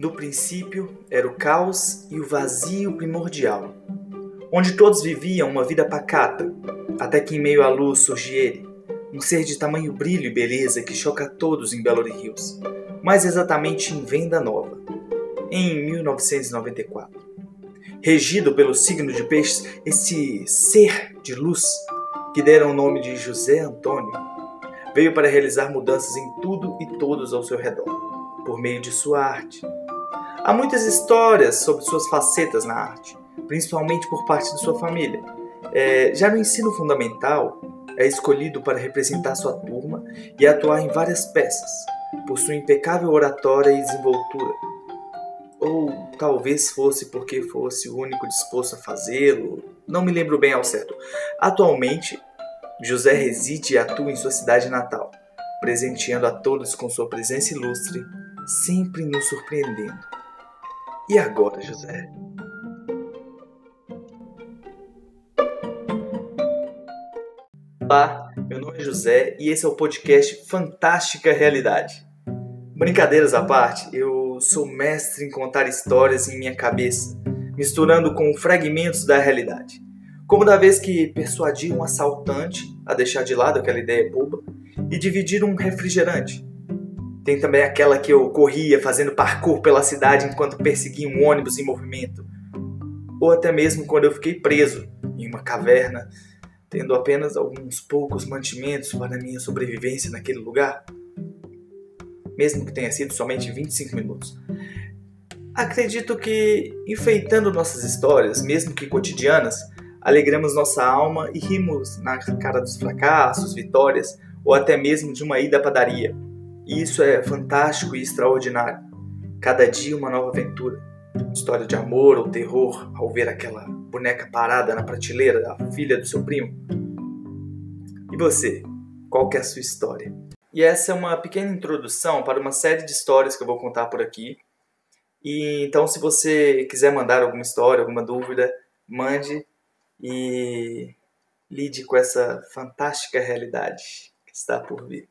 No princípio era o caos e o vazio primordial, onde todos viviam uma vida pacata, até que em meio à luz surge ele, um ser de tamanho brilho e beleza que choca a todos em Belo Hills, mais exatamente em Venda Nova, em 1994. Regido pelo signo de peixes, esse ser de luz, que deram o nome de José Antônio, veio para realizar mudanças em tudo e todos ao seu redor, por meio de sua arte. Há muitas histórias sobre suas facetas na arte, principalmente por parte de sua família. É, já no ensino fundamental, é escolhido para representar sua turma e atuar em várias peças, por sua impecável oratória e desenvoltura. Ou talvez fosse porque fosse o único disposto a fazê-lo, não me lembro bem ao certo. Atualmente, José reside e atua em sua cidade natal, presenteando a todos com sua presença ilustre, sempre nos surpreendendo. E agora, José? Olá, meu nome é José e esse é o podcast Fantástica Realidade. Brincadeiras à parte, eu sou mestre em contar histórias em minha cabeça, misturando com fragmentos da realidade. Como da vez que persuadi um assaltante a deixar de lado aquela ideia boba e dividir um refrigerante. Tem também aquela que eu corria fazendo parkour pela cidade enquanto perseguia um ônibus em movimento. Ou até mesmo quando eu fiquei preso em uma caverna tendo apenas alguns poucos mantimentos para minha sobrevivência naquele lugar, mesmo que tenha sido somente 25 minutos. Acredito que, enfeitando nossas histórias, mesmo que cotidianas, alegramos nossa alma e rimos na cara dos fracassos, vitórias ou até mesmo de uma ida à padaria. E isso é fantástico e extraordinário. Cada dia uma nova aventura. História de amor ou terror ao ver aquela boneca parada na prateleira da filha do seu primo? E você? Qual que é a sua história? E essa é uma pequena introdução para uma série de histórias que eu vou contar por aqui. E então, se você quiser mandar alguma história, alguma dúvida, mande e lide com essa fantástica realidade que está por vir.